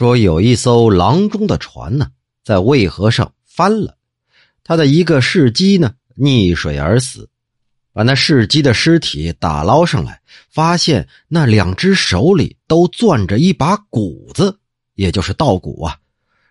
说有一艘郎中的船呢，在渭河上翻了，他的一个士机呢溺水而死，把那士机的尸体打捞上来，发现那两只手里都攥着一把鼓子，也就是稻谷啊。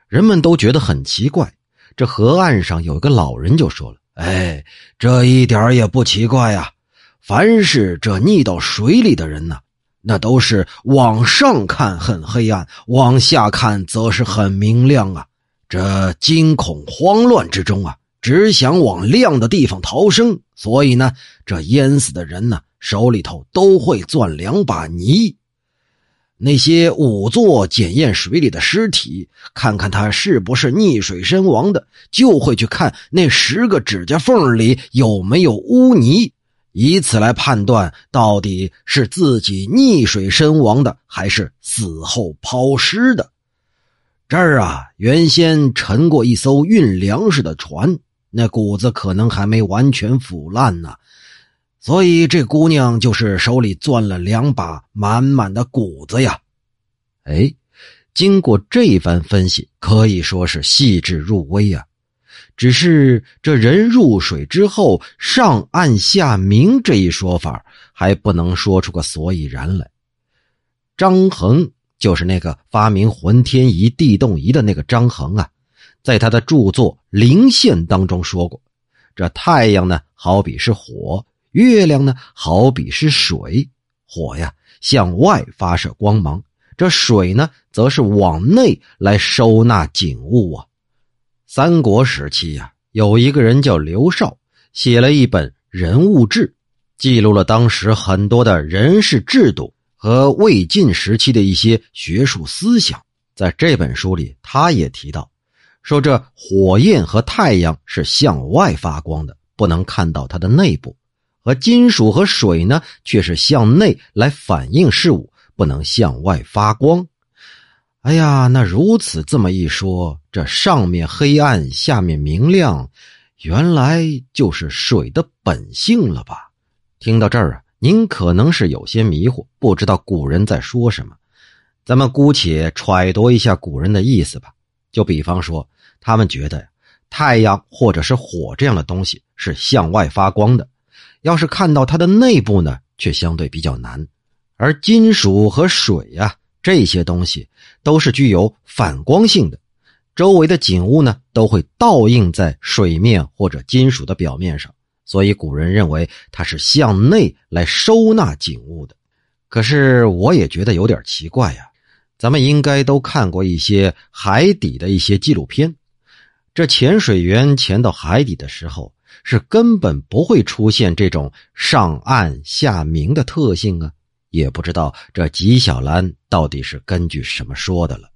人们都觉得很奇怪。这河岸上有一个老人就说了：“哎，这一点也不奇怪呀。凡是这溺到水里的人呢。”那都是往上看很黑暗，往下看则是很明亮啊！这惊恐慌乱之中啊，只想往亮的地方逃生，所以呢，这淹死的人呢，手里头都会攥两把泥。那些仵作检验水里的尸体，看看他是不是溺水身亡的，就会去看那十个指甲缝里有没有污泥。以此来判断到底是自己溺水身亡的，还是死后抛尸的。这儿啊，原先沉过一艘运粮食的船，那谷子可能还没完全腐烂呢，所以这姑娘就是手里攥了两把满满的谷子呀。哎，经过这番分析，可以说是细致入微啊。只是这人入水之后上岸下明这一说法还不能说出个所以然来。张衡就是那个发明浑天仪、地动仪的那个张衡啊，在他的著作《灵现》当中说过：这太阳呢，好比是火；月亮呢，好比是水。火呀，向外发射光芒；这水呢，则是往内来收纳景物啊。三国时期呀，有一个人叫刘少，写了一本《人物志》，记录了当时很多的人事制度和魏晋时期的一些学术思想。在这本书里，他也提到，说这火焰和太阳是向外发光的，不能看到它的内部；而金属和水呢，却是向内来反映事物，不能向外发光。哎呀，那如此这么一说，这上面黑暗，下面明亮，原来就是水的本性了吧？听到这儿啊，您可能是有些迷糊，不知道古人在说什么。咱们姑且揣度一下古人的意思吧。就比方说，他们觉得太阳或者是火这样的东西是向外发光的，要是看到它的内部呢，却相对比较难。而金属和水呀。这些东西都是具有反光性的，周围的景物呢都会倒映在水面或者金属的表面上，所以古人认为它是向内来收纳景物的。可是我也觉得有点奇怪呀，咱们应该都看过一些海底的一些纪录片，这潜水员潜到海底的时候是根本不会出现这种上暗下明的特性啊。也不知道这纪晓岚到底是根据什么说的了。